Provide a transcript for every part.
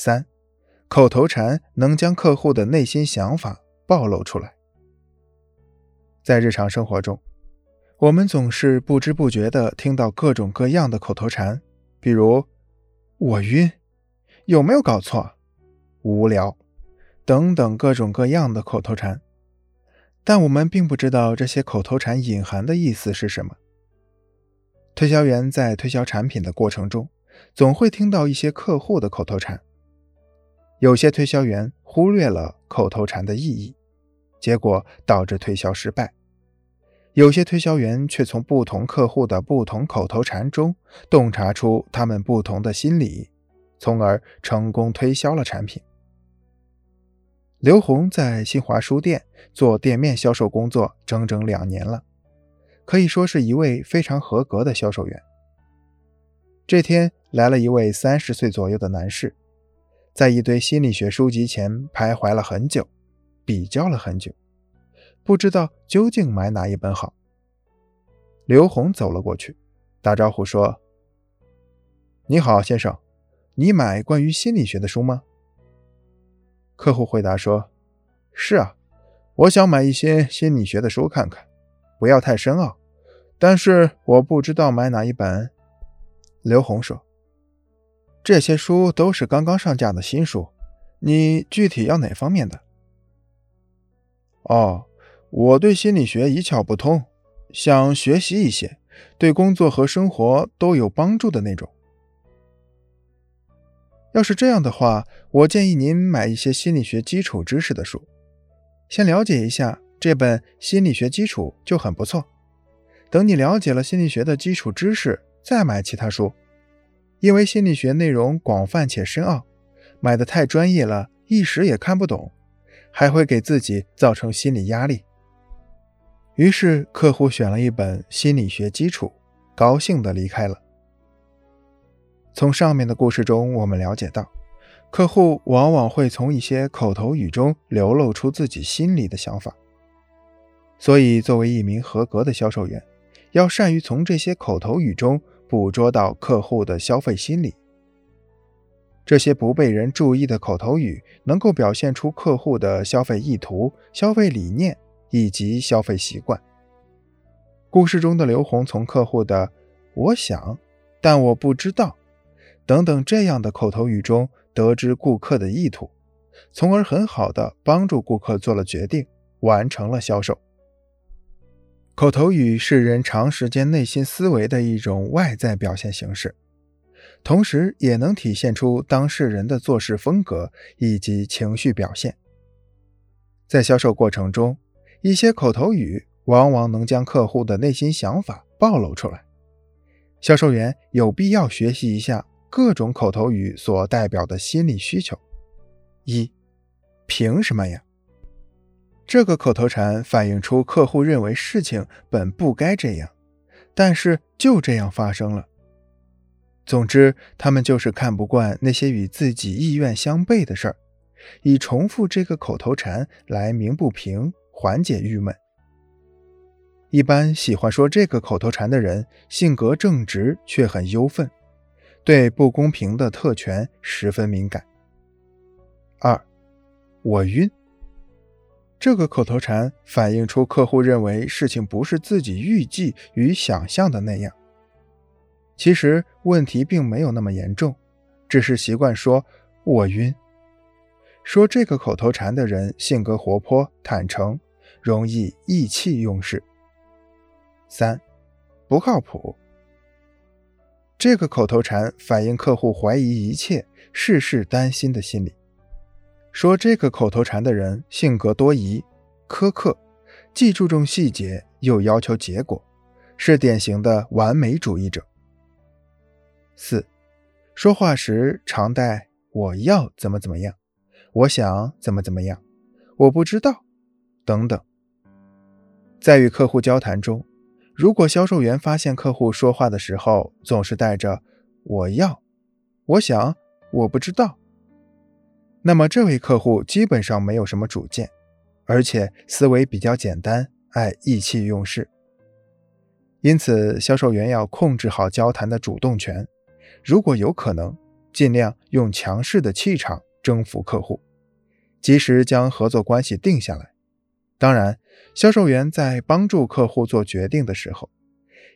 三，口头禅能将客户的内心想法暴露出来。在日常生活中，我们总是不知不觉地听到各种各样的口头禅，比如“我晕”“有没有搞错”“无聊”等等各种各样的口头禅。但我们并不知道这些口头禅隐含的意思是什么。推销员在推销产品的过程中，总会听到一些客户的口头禅。有些推销员忽略了口头禅的意义，结果导致推销失败；有些推销员却从不同客户的不同口头禅中洞察出他们不同的心理，从而成功推销了产品。刘红在新华书店做店面销售工作整整两年了，可以说是一位非常合格的销售员。这天来了一位三十岁左右的男士。在一堆心理学书籍前徘徊了很久，比较了很久，不知道究竟买哪一本好。刘红走了过去，打招呼说：“你好，先生，你买关于心理学的书吗？”客户回答说：“是啊，我想买一些心理学的书看看，不要太深奥，但是我不知道买哪一本。”刘红说。这些书都是刚刚上架的新书，你具体要哪方面的？哦，我对心理学一窍不通，想学习一些对工作和生活都有帮助的那种。要是这样的话，我建议您买一些心理学基础知识的书，先了解一下这本《心理学基础》就很不错。等你了解了心理学的基础知识，再买其他书。因为心理学内容广泛且深奥，买的太专业了，一时也看不懂，还会给自己造成心理压力。于是客户选了一本《心理学基础》，高兴地离开了。从上面的故事中，我们了解到，客户往往会从一些口头语中流露出自己心里的想法，所以作为一名合格的销售员，要善于从这些口头语中。捕捉到客户的消费心理，这些不被人注意的口头语能够表现出客户的消费意图、消费理念以及消费习惯。故事中的刘红从客户的“我想，但我不知道”等等这样的口头语中得知顾客的意图，从而很好的帮助顾客做了决定，完成了销售。口头语是人长时间内心思维的一种外在表现形式，同时也能体现出当事人的做事风格以及情绪表现。在销售过程中，一些口头语往往能将客户的内心想法暴露出来。销售员有必要学习一下各种口头语所代表的心理需求。一，凭什么呀？这个口头禅反映出客户认为事情本不该这样，但是就这样发生了。总之，他们就是看不惯那些与自己意愿相悖的事儿，以重复这个口头禅来鸣不平，缓解郁闷。一般喜欢说这个口头禅的人，性格正直却很忧愤，对不公平的特权十分敏感。二，我晕。这个口头禅反映出客户认为事情不是自己预计与想象的那样。其实问题并没有那么严重，只是习惯说“我晕”。说这个口头禅的人性格活泼、坦诚，容易意气用事。三，不靠谱。这个口头禅反映客户怀疑一切、事事担心的心理。说这个口头禅的人性格多疑、苛刻，既注重细节又要求结果，是典型的完美主义者。四，说话时常带“我要怎么怎么样”“我想怎么怎么样”“我不知道”等等。在与客户交谈中，如果销售员发现客户说话的时候总是带着“我要”“我想”“我不知道”。那么这位客户基本上没有什么主见，而且思维比较简单，爱意气用事。因此，销售员要控制好交谈的主动权。如果有可能，尽量用强势的气场征服客户，及时将合作关系定下来。当然，销售员在帮助客户做决定的时候，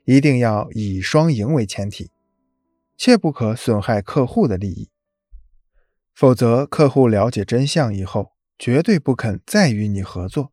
一定要以双赢为前提，切不可损害客户的利益。否则，客户了解真相以后，绝对不肯再与你合作。